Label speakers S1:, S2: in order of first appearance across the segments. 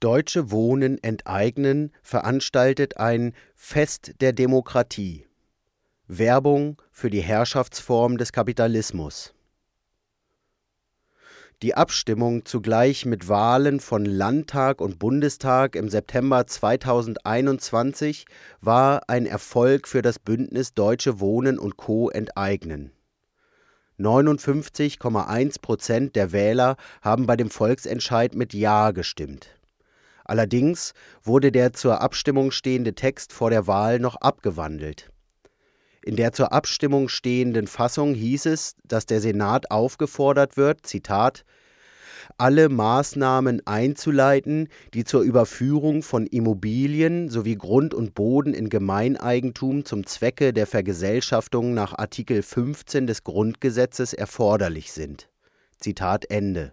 S1: Deutsche Wohnen enteignen veranstaltet ein Fest der Demokratie. Werbung für die Herrschaftsform des Kapitalismus. Die Abstimmung zugleich mit Wahlen von Landtag und Bundestag im September 2021 war ein Erfolg für das Bündnis Deutsche Wohnen und Co. enteignen. 59,1 Prozent der Wähler haben bei dem Volksentscheid mit Ja gestimmt. Allerdings wurde der zur Abstimmung stehende Text vor der Wahl noch abgewandelt. In der zur Abstimmung stehenden Fassung hieß es, dass der Senat aufgefordert wird, Zitat, alle Maßnahmen einzuleiten, die zur Überführung von Immobilien sowie Grund und Boden in Gemeineigentum zum Zwecke der Vergesellschaftung nach Artikel 15 des Grundgesetzes erforderlich sind. Zitat Ende.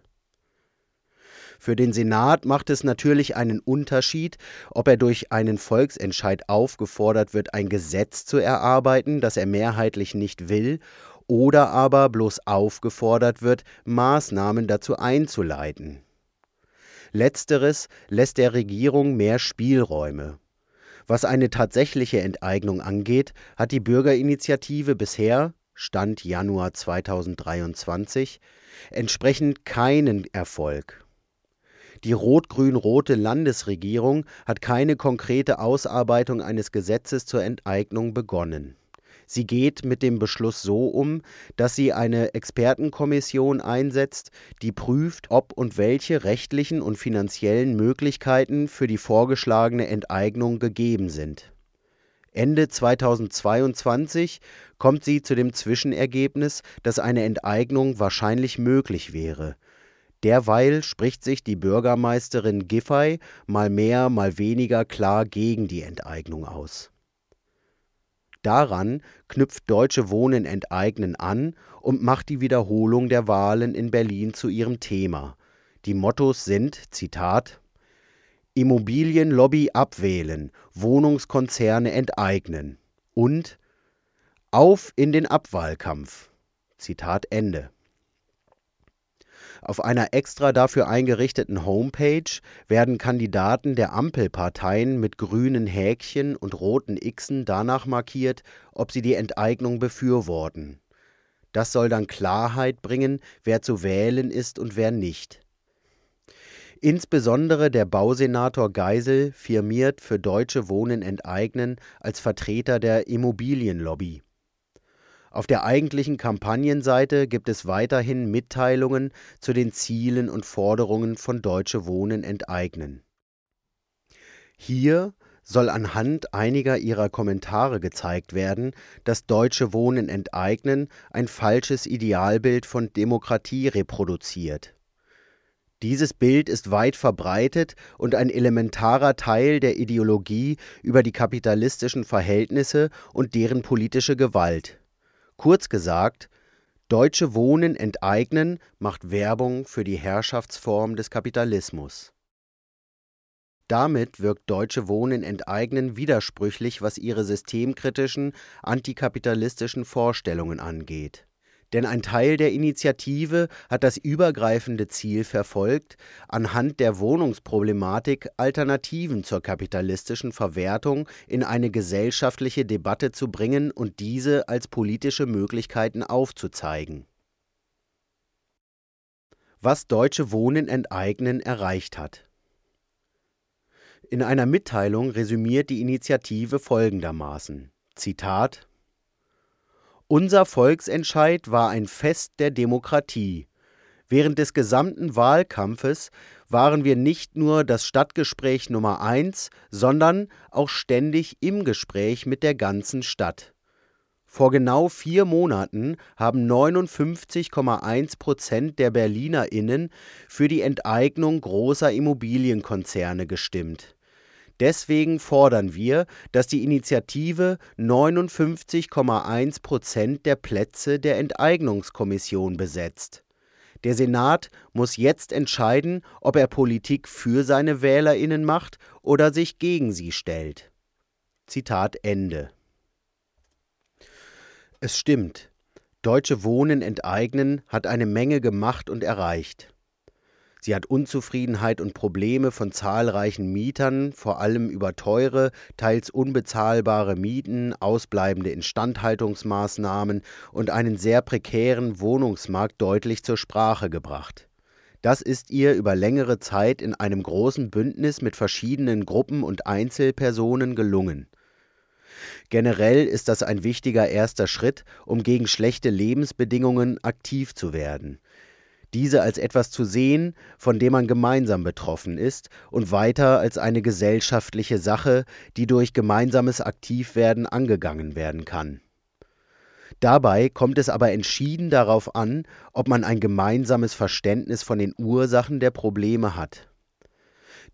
S1: Für den Senat macht es natürlich einen Unterschied, ob er durch einen Volksentscheid aufgefordert wird, ein Gesetz zu erarbeiten, das er mehrheitlich nicht will, oder aber bloß aufgefordert wird, Maßnahmen dazu einzuleiten. Letzteres lässt der Regierung mehr Spielräume. Was eine tatsächliche Enteignung angeht, hat die Bürgerinitiative bisher, Stand Januar 2023, entsprechend keinen Erfolg. Die rot-grün-rote Landesregierung hat keine konkrete Ausarbeitung eines Gesetzes zur Enteignung begonnen. Sie geht mit dem Beschluss so um, dass sie eine Expertenkommission einsetzt, die prüft, ob und welche rechtlichen und finanziellen Möglichkeiten für die vorgeschlagene Enteignung gegeben sind. Ende 2022 kommt sie zu dem Zwischenergebnis, dass eine Enteignung wahrscheinlich möglich wäre. Derweil spricht sich die Bürgermeisterin Giffey mal mehr, mal weniger klar gegen die Enteignung aus. Daran knüpft Deutsche Wohnen enteignen an und macht die Wiederholung der Wahlen in Berlin zu ihrem Thema. Die Mottos sind, Zitat, Immobilienlobby abwählen, Wohnungskonzerne enteignen und Auf in den Abwahlkampf. Zitat Ende. Auf einer extra dafür eingerichteten Homepage werden Kandidaten der Ampelparteien mit grünen Häkchen und roten Xen danach markiert, ob sie die Enteignung befürworten. Das soll dann Klarheit bringen, wer zu wählen ist und wer nicht. Insbesondere der Bausenator Geisel firmiert für Deutsche Wohnen enteignen als Vertreter der Immobilienlobby. Auf der eigentlichen Kampagnenseite gibt es weiterhin Mitteilungen zu den Zielen und Forderungen von Deutsche Wohnen enteignen. Hier soll anhand einiger ihrer Kommentare gezeigt werden, dass Deutsche Wohnen enteignen ein falsches Idealbild von Demokratie reproduziert. Dieses Bild ist weit verbreitet und ein elementarer Teil der Ideologie über die kapitalistischen Verhältnisse und deren politische Gewalt. Kurz gesagt, Deutsche Wohnen enteignen macht Werbung für die Herrschaftsform des Kapitalismus. Damit wirkt Deutsche Wohnen enteignen widersprüchlich, was ihre systemkritischen, antikapitalistischen Vorstellungen angeht denn ein Teil der Initiative hat das übergreifende Ziel verfolgt, anhand der Wohnungsproblematik Alternativen zur kapitalistischen Verwertung in eine gesellschaftliche Debatte zu bringen und diese als politische Möglichkeiten aufzuzeigen. Was Deutsche Wohnen enteignen erreicht hat. In einer Mitteilung resümiert die Initiative folgendermaßen: Zitat unser Volksentscheid war ein Fest der Demokratie. Während des gesamten Wahlkampfes waren wir nicht nur das Stadtgespräch Nummer eins, sondern auch ständig im Gespräch mit der ganzen Stadt. Vor genau vier Monaten haben 59,1 Prozent der BerlinerInnen für die Enteignung großer Immobilienkonzerne gestimmt. Deswegen fordern wir, dass die Initiative 59,1 Prozent der Plätze der Enteignungskommission besetzt. Der Senat muss jetzt entscheiden, ob er Politik für seine Wählerinnen macht oder sich gegen sie stellt. Zitat Ende. Es stimmt, Deutsche Wohnen enteignen hat eine Menge gemacht und erreicht. Sie hat Unzufriedenheit und Probleme von zahlreichen Mietern, vor allem über teure, teils unbezahlbare Mieten, ausbleibende Instandhaltungsmaßnahmen und einen sehr prekären Wohnungsmarkt deutlich zur Sprache gebracht. Das ist ihr über längere Zeit in einem großen Bündnis mit verschiedenen Gruppen und Einzelpersonen gelungen. Generell ist das ein wichtiger erster Schritt, um gegen schlechte Lebensbedingungen aktiv zu werden diese als etwas zu sehen, von dem man gemeinsam betroffen ist, und weiter als eine gesellschaftliche Sache, die durch gemeinsames Aktivwerden angegangen werden kann. Dabei kommt es aber entschieden darauf an, ob man ein gemeinsames Verständnis von den Ursachen der Probleme hat.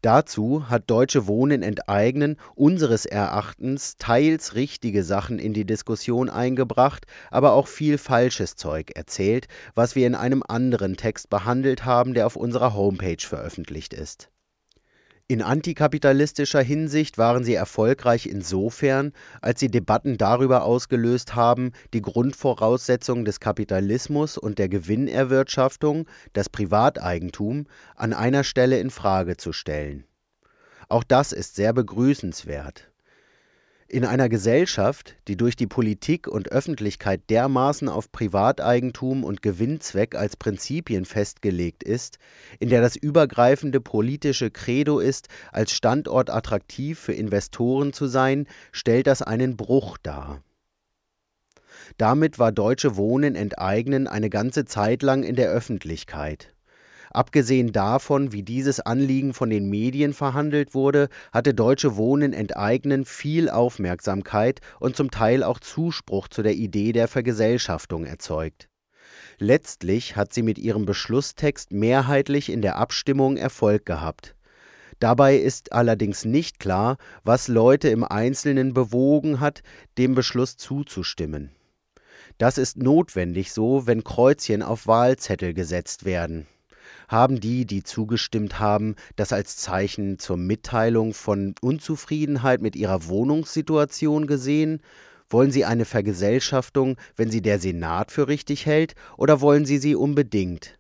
S1: Dazu hat Deutsche Wohnen enteignen unseres Erachtens teils richtige Sachen in die Diskussion eingebracht, aber auch viel falsches Zeug erzählt, was wir in einem anderen Text behandelt haben, der auf unserer Homepage veröffentlicht ist. In antikapitalistischer Hinsicht waren sie erfolgreich insofern, als sie Debatten darüber ausgelöst haben, die Grundvoraussetzungen des Kapitalismus und der Gewinnerwirtschaftung, das Privateigentum, an einer Stelle in Frage zu stellen. Auch das ist sehr begrüßenswert. In einer Gesellschaft, die durch die Politik und Öffentlichkeit dermaßen auf Privateigentum und Gewinnzweck als Prinzipien festgelegt ist, in der das übergreifende politische Credo ist, als Standort attraktiv für Investoren zu sein, stellt das einen Bruch dar. Damit war Deutsche Wohnen enteignen eine ganze Zeit lang in der Öffentlichkeit. Abgesehen davon, wie dieses Anliegen von den Medien verhandelt wurde, hatte Deutsche Wohnen enteignen viel Aufmerksamkeit und zum Teil auch Zuspruch zu der Idee der Vergesellschaftung erzeugt. Letztlich hat sie mit ihrem Beschlusstext mehrheitlich in der Abstimmung Erfolg gehabt. Dabei ist allerdings nicht klar, was Leute im Einzelnen bewogen hat, dem Beschluss zuzustimmen. Das ist notwendig so, wenn Kreuzchen auf Wahlzettel gesetzt werden haben die, die zugestimmt haben, das als Zeichen zur Mitteilung von Unzufriedenheit mit ihrer Wohnungssituation gesehen? Wollen Sie eine Vergesellschaftung, wenn sie der Senat für richtig hält, oder wollen Sie sie unbedingt?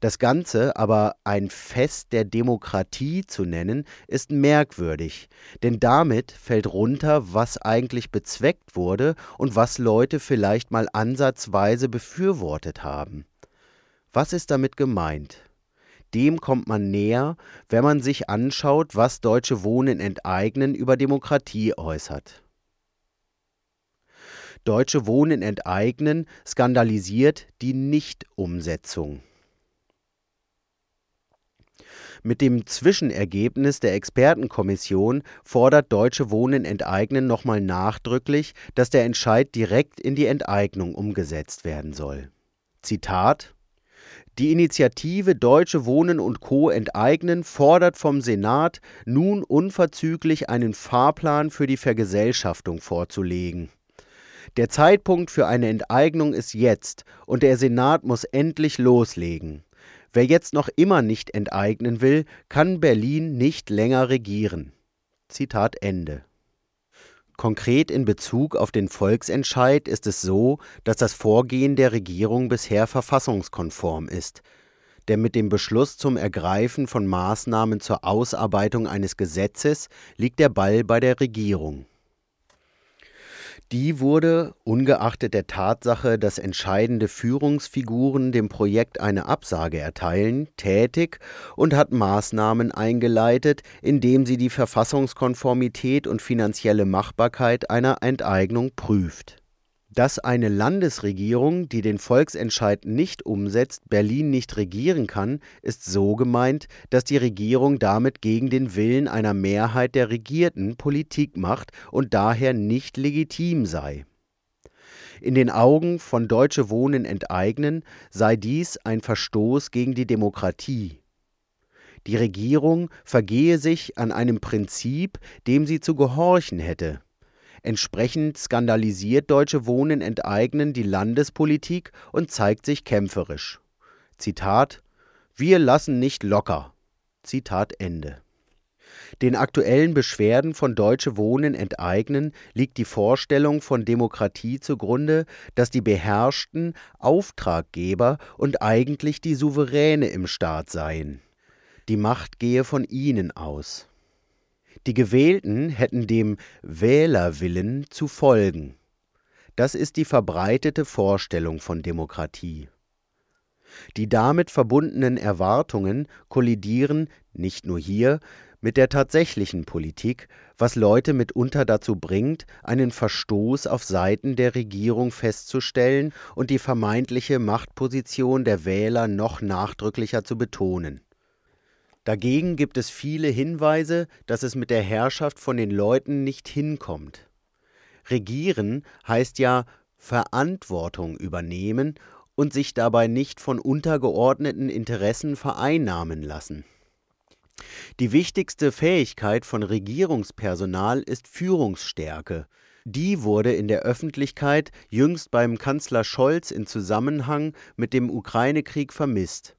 S1: Das Ganze aber ein Fest der Demokratie zu nennen, ist merkwürdig, denn damit fällt runter, was eigentlich bezweckt wurde und was Leute vielleicht mal ansatzweise befürwortet haben. Was ist damit gemeint? Dem kommt man näher, wenn man sich anschaut, was Deutsche Wohnen enteignen über Demokratie äußert. Deutsche Wohnen enteignen skandalisiert die Nichtumsetzung. Mit dem Zwischenergebnis der Expertenkommission fordert Deutsche Wohnen enteignen nochmal nachdrücklich, dass der Entscheid direkt in die Enteignung umgesetzt werden soll. Zitat die Initiative Deutsche Wohnen und Co. enteignen fordert vom Senat, nun unverzüglich einen Fahrplan für die Vergesellschaftung vorzulegen. Der Zeitpunkt für eine Enteignung ist jetzt und der Senat muss endlich loslegen. Wer jetzt noch immer nicht enteignen will, kann Berlin nicht länger regieren. Zitat Ende. Konkret in Bezug auf den Volksentscheid ist es so, dass das Vorgehen der Regierung bisher verfassungskonform ist. Denn mit dem Beschluss zum Ergreifen von Maßnahmen zur Ausarbeitung eines Gesetzes liegt der Ball bei der Regierung. Die wurde, ungeachtet der Tatsache, dass entscheidende Führungsfiguren dem Projekt eine Absage erteilen, tätig und hat Maßnahmen eingeleitet, indem sie die Verfassungskonformität und finanzielle Machbarkeit einer Enteignung prüft dass eine Landesregierung, die den Volksentscheid nicht umsetzt, Berlin nicht regieren kann, ist so gemeint, dass die Regierung damit gegen den Willen einer Mehrheit der Regierten Politik macht und daher nicht legitim sei. In den Augen von Deutsche Wohnen enteignen sei dies ein Verstoß gegen die Demokratie. Die Regierung vergehe sich an einem Prinzip, dem sie zu gehorchen hätte, Entsprechend skandalisiert Deutsche Wohnen enteignen die Landespolitik und zeigt sich kämpferisch. Zitat Wir lassen nicht locker. Zitat Ende. Den aktuellen Beschwerden von Deutsche Wohnen enteignen liegt die Vorstellung von Demokratie zugrunde, dass die Beherrschten Auftraggeber und eigentlich die Souveräne im Staat seien. Die Macht gehe von ihnen aus. Die Gewählten hätten dem Wählerwillen zu folgen. Das ist die verbreitete Vorstellung von Demokratie. Die damit verbundenen Erwartungen kollidieren nicht nur hier mit der tatsächlichen Politik, was Leute mitunter dazu bringt, einen Verstoß auf Seiten der Regierung festzustellen und die vermeintliche Machtposition der Wähler noch nachdrücklicher zu betonen. Dagegen gibt es viele Hinweise, dass es mit der Herrschaft von den Leuten nicht hinkommt. Regieren heißt ja Verantwortung übernehmen und sich dabei nicht von untergeordneten Interessen vereinnahmen lassen. Die wichtigste Fähigkeit von Regierungspersonal ist Führungsstärke. Die wurde in der Öffentlichkeit jüngst beim Kanzler Scholz in Zusammenhang mit dem Ukraine-Krieg vermisst.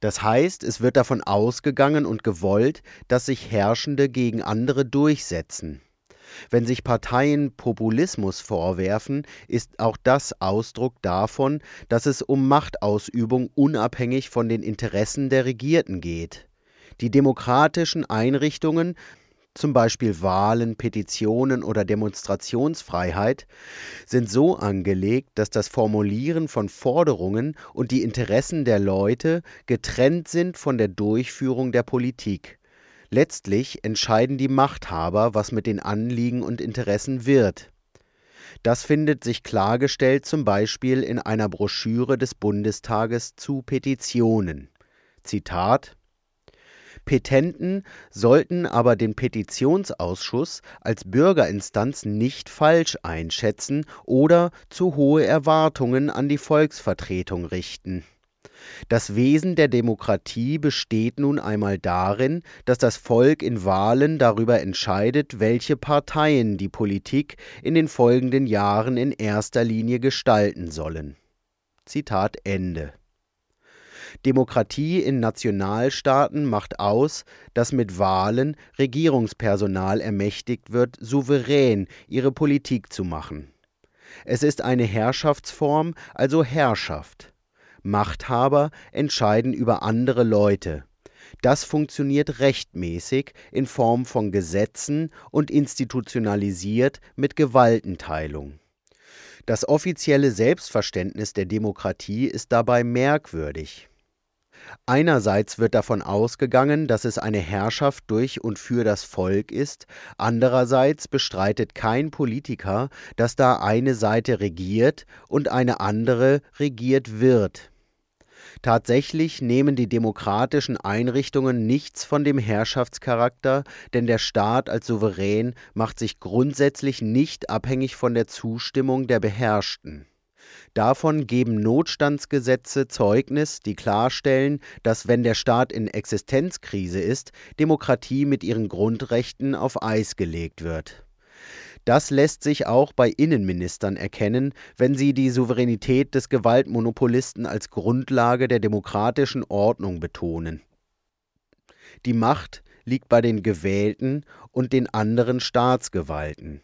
S1: Das heißt, es wird davon ausgegangen und gewollt, dass sich Herrschende gegen andere durchsetzen. Wenn sich Parteien Populismus vorwerfen, ist auch das Ausdruck davon, dass es um Machtausübung unabhängig von den Interessen der Regierten geht. Die demokratischen Einrichtungen, zum Beispiel Wahlen, Petitionen oder Demonstrationsfreiheit, sind so angelegt, dass das Formulieren von Forderungen und die Interessen der Leute getrennt sind von der Durchführung der Politik. Letztlich entscheiden die Machthaber, was mit den Anliegen und Interessen wird. Das findet sich klargestellt zum Beispiel in einer Broschüre des Bundestages zu Petitionen. Zitat Petenten sollten aber den Petitionsausschuss als Bürgerinstanz nicht falsch einschätzen oder zu hohe Erwartungen an die Volksvertretung richten. Das Wesen der Demokratie besteht nun einmal darin, dass das Volk in Wahlen darüber entscheidet, welche Parteien die Politik in den folgenden Jahren in erster Linie gestalten sollen. Zitat Ende. Demokratie in Nationalstaaten macht aus, dass mit Wahlen Regierungspersonal ermächtigt wird, souverän ihre Politik zu machen. Es ist eine Herrschaftsform, also Herrschaft. Machthaber entscheiden über andere Leute. Das funktioniert rechtmäßig in Form von Gesetzen und institutionalisiert mit Gewaltenteilung. Das offizielle Selbstverständnis der Demokratie ist dabei merkwürdig. Einerseits wird davon ausgegangen, dass es eine Herrschaft durch und für das Volk ist, andererseits bestreitet kein Politiker, dass da eine Seite regiert und eine andere regiert wird. Tatsächlich nehmen die demokratischen Einrichtungen nichts von dem Herrschaftscharakter, denn der Staat als Souverän macht sich grundsätzlich nicht abhängig von der Zustimmung der Beherrschten. Davon geben Notstandsgesetze Zeugnis, die klarstellen, dass wenn der Staat in Existenzkrise ist, Demokratie mit ihren Grundrechten auf Eis gelegt wird. Das lässt sich auch bei Innenministern erkennen, wenn sie die Souveränität des Gewaltmonopolisten als Grundlage der demokratischen Ordnung betonen. Die Macht liegt bei den Gewählten und den anderen Staatsgewalten.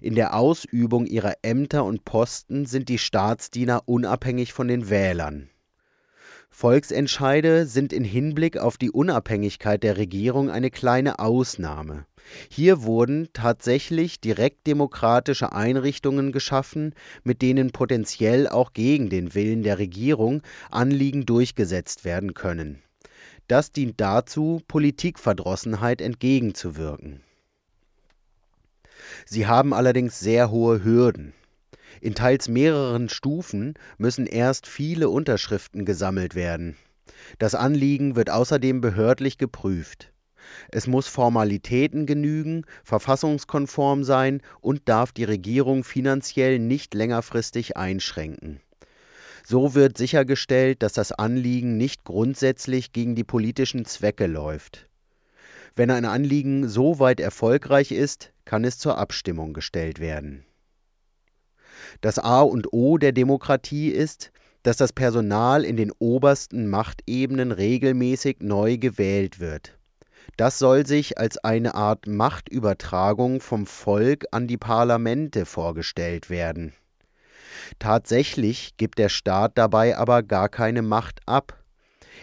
S1: In der Ausübung ihrer Ämter und Posten sind die Staatsdiener unabhängig von den Wählern. Volksentscheide sind in Hinblick auf die Unabhängigkeit der Regierung eine kleine Ausnahme. Hier wurden tatsächlich direktdemokratische Einrichtungen geschaffen, mit denen potenziell auch gegen den Willen der Regierung Anliegen durchgesetzt werden können. Das dient dazu, Politikverdrossenheit entgegenzuwirken. Sie haben allerdings sehr hohe Hürden. In teils mehreren Stufen müssen erst viele Unterschriften gesammelt werden. Das Anliegen wird außerdem behördlich geprüft. Es muss Formalitäten genügen, verfassungskonform sein und darf die Regierung finanziell nicht längerfristig einschränken. So wird sichergestellt, dass das Anliegen nicht grundsätzlich gegen die politischen Zwecke läuft. Wenn ein Anliegen so weit erfolgreich ist, kann es zur Abstimmung gestellt werden. Das A und O der Demokratie ist, dass das Personal in den obersten Machtebenen regelmäßig neu gewählt wird. Das soll sich als eine Art Machtübertragung vom Volk an die Parlamente vorgestellt werden. Tatsächlich gibt der Staat dabei aber gar keine Macht ab.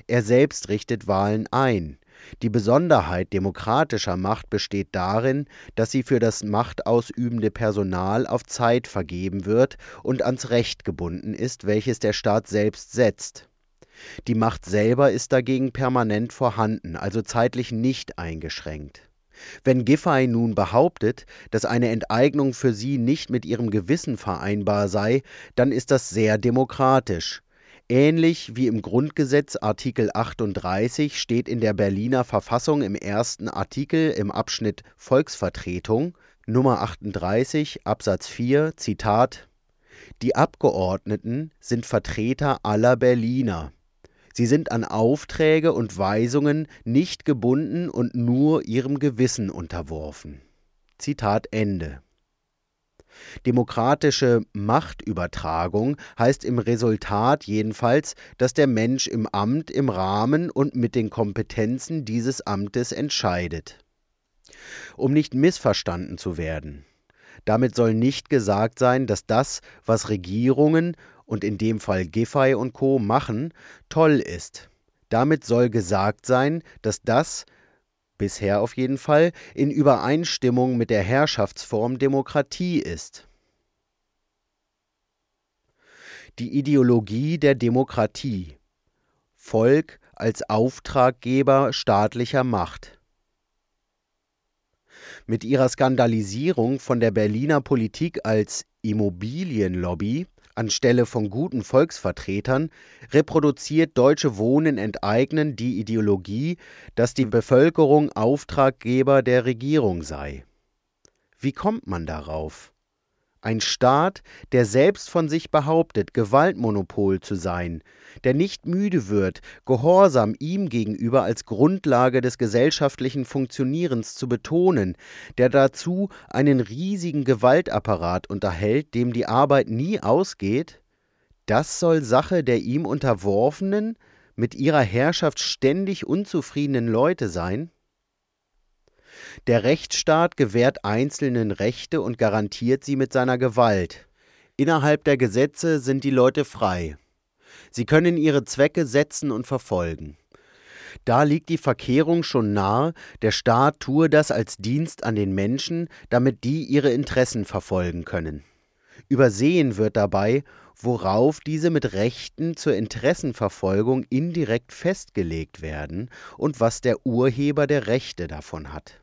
S1: Er selbst richtet Wahlen ein. Die Besonderheit demokratischer Macht besteht darin, dass sie für das machtausübende Personal auf Zeit vergeben wird und ans Recht gebunden ist, welches der Staat selbst setzt. Die Macht selber ist dagegen permanent vorhanden, also zeitlich nicht eingeschränkt. Wenn Giffey nun behauptet, dass eine Enteignung für sie nicht mit ihrem Gewissen vereinbar sei, dann ist das sehr demokratisch. Ähnlich wie im Grundgesetz Artikel 38 steht in der Berliner Verfassung im ersten Artikel im Abschnitt Volksvertretung Nummer 38 Absatz 4 Zitat Die Abgeordneten sind Vertreter aller Berliner. Sie sind an Aufträge und Weisungen nicht gebunden und nur ihrem Gewissen unterworfen. Zitat Ende. Demokratische Machtübertragung heißt im Resultat jedenfalls, dass der Mensch im Amt im Rahmen und mit den Kompetenzen dieses Amtes entscheidet. Um nicht missverstanden zu werden. Damit soll nicht gesagt sein, dass das, was Regierungen und in dem Fall Giffey und Co. machen, toll ist. Damit soll gesagt sein, dass das, bisher auf jeden Fall, in Übereinstimmung mit der Herrschaftsform Demokratie ist. Die Ideologie der Demokratie Volk als Auftraggeber staatlicher Macht. Mit ihrer Skandalisierung von der Berliner Politik als Immobilienlobby Anstelle von guten Volksvertretern reproduziert Deutsche Wohnen enteignen die Ideologie, dass die Bevölkerung Auftraggeber der Regierung sei. Wie kommt man darauf? Ein Staat, der selbst von sich behauptet, Gewaltmonopol zu sein, der nicht müde wird, Gehorsam ihm gegenüber als Grundlage des gesellschaftlichen Funktionierens zu betonen, der dazu einen riesigen Gewaltapparat unterhält, dem die Arbeit nie ausgeht, das soll Sache der ihm unterworfenen, mit ihrer Herrschaft ständig unzufriedenen Leute sein? Der Rechtsstaat gewährt Einzelnen Rechte und garantiert sie mit seiner Gewalt. Innerhalb der Gesetze sind die Leute frei. Sie können ihre Zwecke setzen und verfolgen. Da liegt die Verkehrung schon nahe, der Staat tue das als Dienst an den Menschen, damit die ihre Interessen verfolgen können. Übersehen wird dabei, worauf diese mit Rechten zur Interessenverfolgung indirekt festgelegt werden und was der Urheber der Rechte davon hat.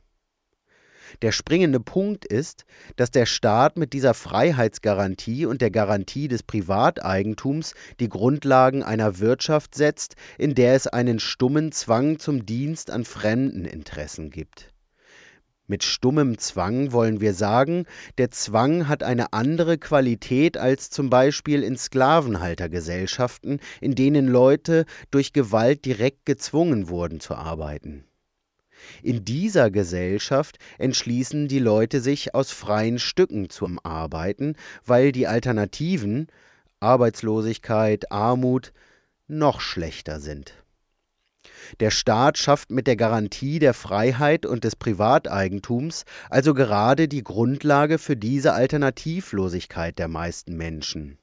S1: Der springende Punkt ist, dass der Staat mit dieser Freiheitsgarantie und der Garantie des Privateigentums die Grundlagen einer Wirtschaft setzt, in der es einen stummen Zwang zum Dienst an fremden Interessen gibt. Mit stummem Zwang wollen wir sagen, der Zwang hat eine andere Qualität als zum Beispiel in Sklavenhaltergesellschaften, in denen Leute durch Gewalt direkt gezwungen wurden zu arbeiten. In dieser Gesellschaft entschließen die Leute sich aus freien Stücken zum Arbeiten, weil die Alternativen Arbeitslosigkeit, Armut noch schlechter sind. Der Staat schafft mit der Garantie der Freiheit und des Privateigentums also gerade die Grundlage für diese Alternativlosigkeit der meisten Menschen.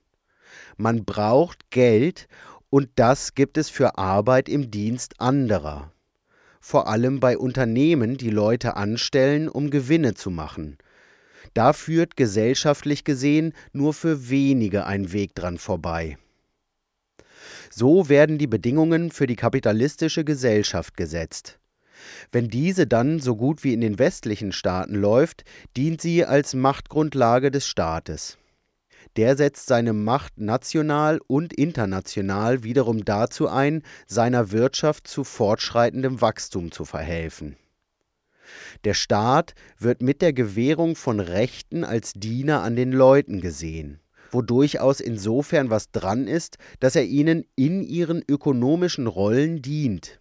S1: Man braucht Geld und das gibt es für Arbeit im Dienst anderer vor allem bei Unternehmen, die Leute anstellen, um Gewinne zu machen. Da führt gesellschaftlich gesehen nur für wenige ein Weg dran vorbei. So werden die Bedingungen für die kapitalistische Gesellschaft gesetzt. Wenn diese dann so gut wie in den westlichen Staaten läuft, dient sie als Machtgrundlage des Staates. Der setzt seine Macht national und international wiederum dazu ein, seiner Wirtschaft zu fortschreitendem Wachstum zu verhelfen. Der Staat wird mit der Gewährung von Rechten als Diener an den Leuten gesehen, wo durchaus insofern was dran ist, dass er ihnen in ihren ökonomischen Rollen dient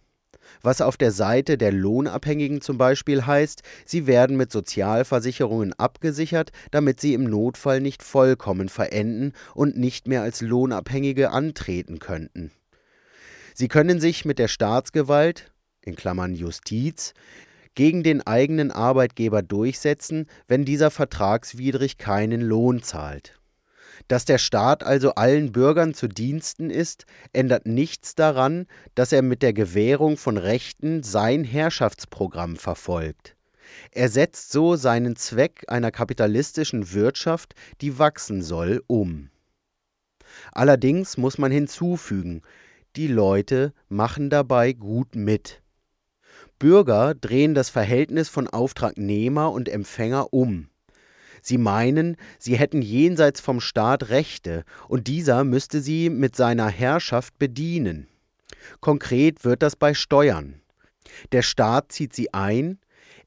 S1: was auf der Seite der Lohnabhängigen zum Beispiel heißt, sie werden mit Sozialversicherungen abgesichert, damit sie im Notfall nicht vollkommen verenden und nicht mehr als Lohnabhängige antreten könnten. Sie können sich mit der Staatsgewalt, in Klammern Justiz, gegen den eigenen Arbeitgeber durchsetzen, wenn dieser vertragswidrig keinen Lohn zahlt. Dass der Staat also allen Bürgern zu Diensten ist, ändert nichts daran, dass er mit der Gewährung von Rechten sein Herrschaftsprogramm verfolgt. Er setzt so seinen Zweck einer kapitalistischen Wirtschaft, die wachsen soll, um. Allerdings muss man hinzufügen, die Leute machen dabei gut mit. Bürger drehen das Verhältnis von Auftragnehmer und Empfänger um. Sie meinen, sie hätten jenseits vom Staat Rechte, und dieser müsste sie mit seiner Herrschaft bedienen. Konkret wird das bei Steuern. Der Staat zieht sie ein,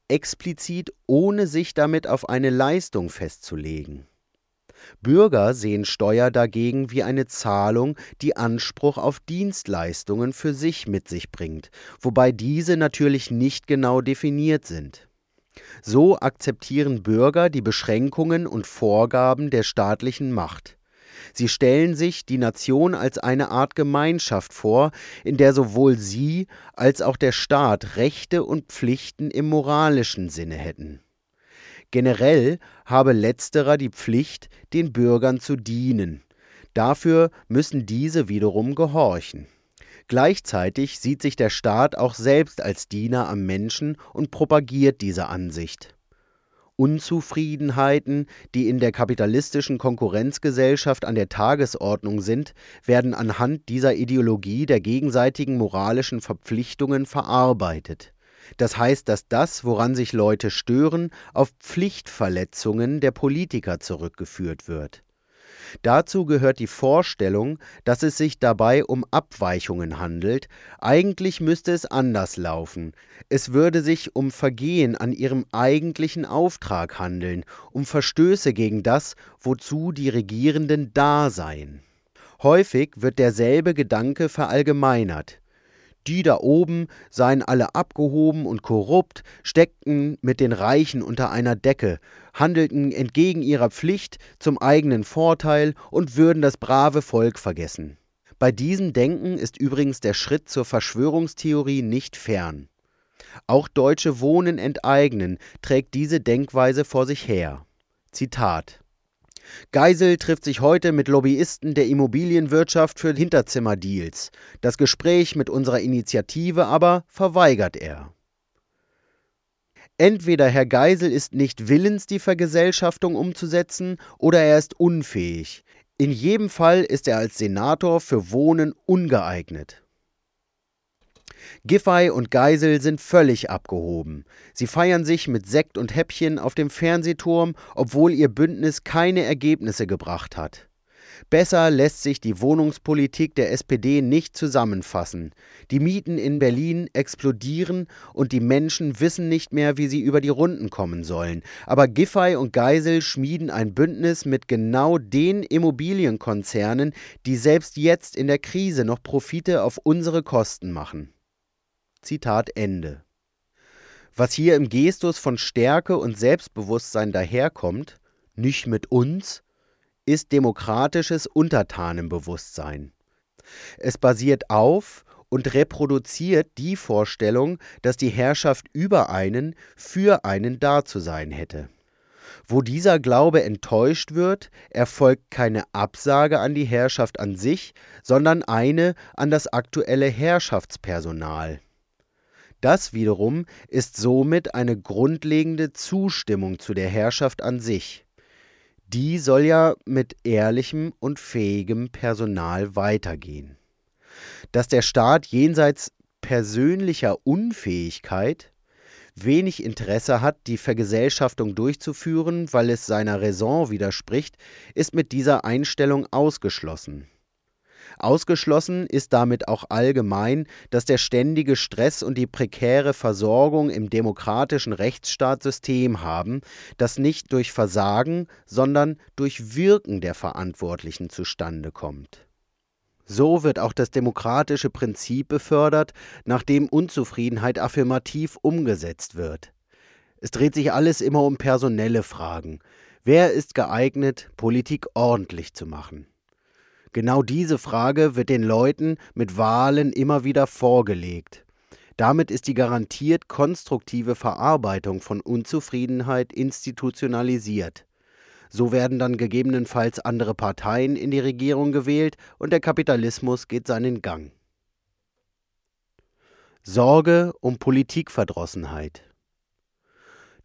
S1: explizit ohne sich damit auf eine Leistung festzulegen. Bürger sehen Steuer dagegen wie eine Zahlung, die Anspruch auf Dienstleistungen für sich mit sich bringt, wobei diese natürlich nicht genau definiert sind. So akzeptieren Bürger die Beschränkungen und Vorgaben der staatlichen Macht. Sie stellen sich die Nation als eine Art Gemeinschaft vor, in der sowohl sie als auch der Staat Rechte und Pflichten im moralischen Sinne hätten. Generell habe letzterer die Pflicht, den Bürgern zu dienen. Dafür müssen diese wiederum gehorchen. Gleichzeitig sieht sich der Staat auch selbst als Diener am Menschen und propagiert diese Ansicht. Unzufriedenheiten, die in der kapitalistischen Konkurrenzgesellschaft an der Tagesordnung sind, werden anhand dieser Ideologie der gegenseitigen moralischen Verpflichtungen verarbeitet. Das heißt, dass das, woran sich Leute stören, auf Pflichtverletzungen der Politiker zurückgeführt wird. Dazu gehört die Vorstellung, dass es sich dabei um Abweichungen handelt, eigentlich müsste es anders laufen. Es würde sich um Vergehen an ihrem eigentlichen Auftrag handeln, um Verstöße gegen das, wozu die Regierenden da seien. Häufig wird derselbe Gedanke verallgemeinert. Die da oben seien alle abgehoben und korrupt, steckten mit den Reichen unter einer Decke, handelten entgegen ihrer Pflicht zum eigenen Vorteil und würden das brave Volk vergessen. Bei diesem Denken ist übrigens der Schritt zur Verschwörungstheorie nicht fern. Auch Deutsche Wohnen enteignen trägt diese Denkweise vor sich her. Zitat Geisel trifft sich heute mit Lobbyisten der Immobilienwirtschaft für Hinterzimmerdeals. Das Gespräch mit unserer Initiative aber verweigert er. Entweder Herr Geisel ist nicht willens, die Vergesellschaftung umzusetzen, oder er ist unfähig. In jedem Fall ist er als Senator für Wohnen ungeeignet. Giffey und Geisel sind völlig abgehoben. Sie feiern sich mit Sekt und Häppchen auf dem Fernsehturm, obwohl ihr Bündnis keine Ergebnisse gebracht hat. Besser lässt sich die Wohnungspolitik der SPD nicht zusammenfassen. Die Mieten in Berlin explodieren und die Menschen wissen nicht mehr, wie sie über die Runden kommen sollen. Aber Giffey und Geisel schmieden ein Bündnis mit genau den Immobilienkonzernen, die selbst jetzt in der Krise noch Profite auf unsere Kosten machen. Zitat Ende. Was hier im Gestus von Stärke und Selbstbewusstsein daherkommt, nicht mit uns, ist demokratisches Untertanenbewusstsein. Es basiert auf und reproduziert die Vorstellung, dass die Herrschaft über einen für einen da zu sein hätte. Wo dieser Glaube enttäuscht wird, erfolgt keine Absage an die Herrschaft an sich, sondern eine an das aktuelle Herrschaftspersonal. Das wiederum ist somit eine grundlegende Zustimmung zu der Herrschaft an sich. Die soll ja mit ehrlichem und fähigem Personal weitergehen. Dass der Staat jenseits persönlicher Unfähigkeit wenig Interesse hat, die Vergesellschaftung durchzuführen, weil es seiner Raison widerspricht, ist mit dieser Einstellung ausgeschlossen. Ausgeschlossen ist damit auch allgemein, dass der ständige Stress und die prekäre Versorgung im demokratischen Rechtsstaatssystem haben, das nicht durch Versagen, sondern durch Wirken der Verantwortlichen zustande kommt. So wird auch das demokratische Prinzip befördert, nachdem Unzufriedenheit affirmativ umgesetzt wird. Es dreht sich alles immer um personelle Fragen. Wer ist geeignet, Politik ordentlich zu machen? Genau diese Frage wird den Leuten mit Wahlen immer wieder vorgelegt. Damit ist die garantiert konstruktive Verarbeitung von Unzufriedenheit institutionalisiert. So werden dann gegebenenfalls andere Parteien in die Regierung gewählt und der Kapitalismus geht seinen Gang. Sorge um Politikverdrossenheit.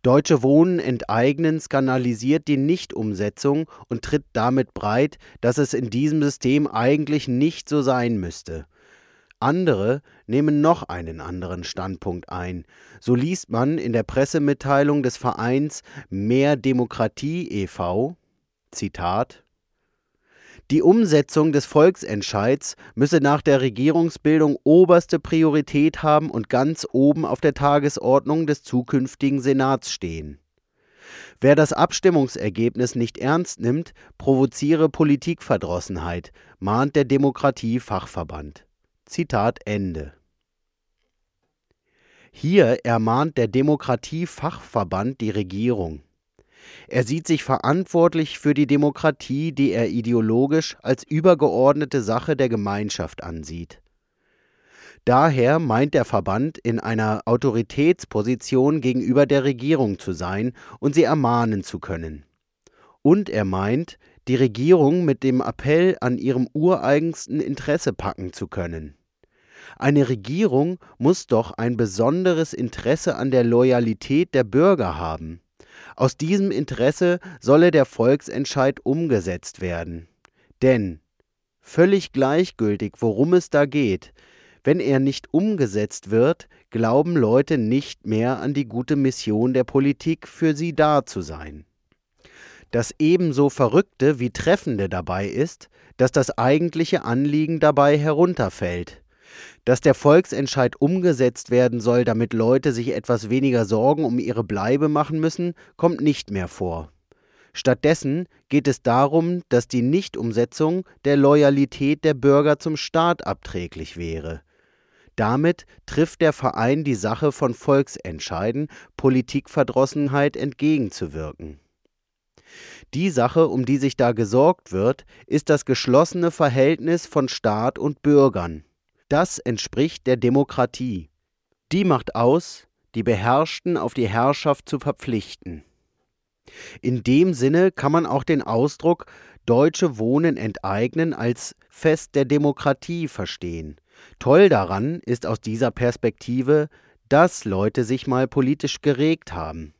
S1: Deutsche Wohnen enteignen skandalisiert die Nichtumsetzung und tritt damit breit, dass es in diesem System eigentlich nicht so sein müsste. Andere nehmen noch einen anderen Standpunkt ein. So liest man in der Pressemitteilung des Vereins Mehr Demokratie e.V. Zitat Die Umsetzung des Volksentscheids müsse nach der Regierungsbildung oberste Priorität haben und ganz oben auf der Tagesordnung des zukünftigen Senats stehen. Wer das Abstimmungsergebnis nicht ernst nimmt, provoziere Politikverdrossenheit, mahnt der Demokratie-Fachverband. Zitat Ende. Hier ermahnt der Demokratie-Fachverband die Regierung. Er sieht sich verantwortlich für die Demokratie, die er ideologisch als übergeordnete Sache der Gemeinschaft ansieht. Daher meint der Verband in einer Autoritätsposition gegenüber der Regierung zu sein und sie ermahnen zu können. Und er meint, die Regierung mit dem Appell an ihrem ureigensten Interesse packen zu können. Eine Regierung muss doch ein besonderes Interesse an der Loyalität der Bürger haben. Aus diesem Interesse solle der Volksentscheid umgesetzt werden. Denn völlig gleichgültig, worum es da geht, wenn er nicht umgesetzt wird, glauben Leute nicht mehr an die gute Mission der Politik, für sie da zu sein. Das ebenso Verrückte wie Treffende dabei ist, dass das eigentliche Anliegen dabei herunterfällt. Dass der Volksentscheid umgesetzt werden soll, damit Leute sich etwas weniger Sorgen um ihre Bleibe machen müssen, kommt nicht mehr vor. Stattdessen geht es darum, dass die Nichtumsetzung der Loyalität der Bürger zum Staat abträglich wäre. Damit trifft der Verein die Sache von Volksentscheiden, Politikverdrossenheit entgegenzuwirken. Die Sache, um die sich da gesorgt wird, ist das geschlossene Verhältnis von Staat und Bürgern. Das entspricht der Demokratie. Die macht aus, die Beherrschten auf die Herrschaft zu verpflichten. In dem Sinne kann man auch den Ausdruck Deutsche Wohnen enteignen als Fest der Demokratie verstehen. Toll daran ist aus dieser Perspektive, dass Leute sich mal politisch geregt haben.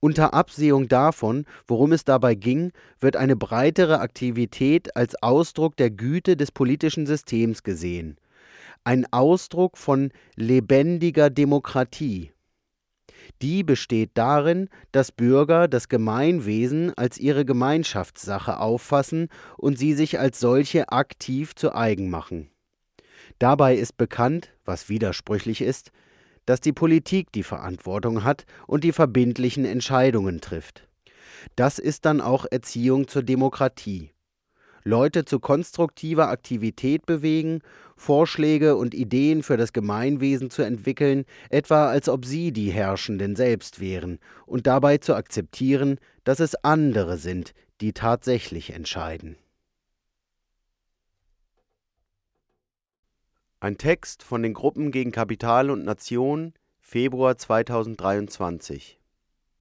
S1: Unter Absehung davon, worum es dabei ging, wird eine breitere Aktivität als Ausdruck der Güte des politischen Systems gesehen, ein Ausdruck von lebendiger Demokratie. Die besteht darin, dass Bürger das Gemeinwesen als ihre Gemeinschaftssache auffassen und sie sich als solche aktiv zu eigen machen. Dabei ist bekannt, was widersprüchlich ist, dass die Politik die Verantwortung hat und die verbindlichen Entscheidungen trifft. Das ist dann auch Erziehung zur Demokratie. Leute zu konstruktiver Aktivität bewegen, Vorschläge und Ideen für das Gemeinwesen zu entwickeln, etwa als ob sie die Herrschenden selbst wären, und dabei zu akzeptieren, dass es andere sind, die tatsächlich entscheiden. Ein Text von den Gruppen gegen Kapital und Nation, Februar 2023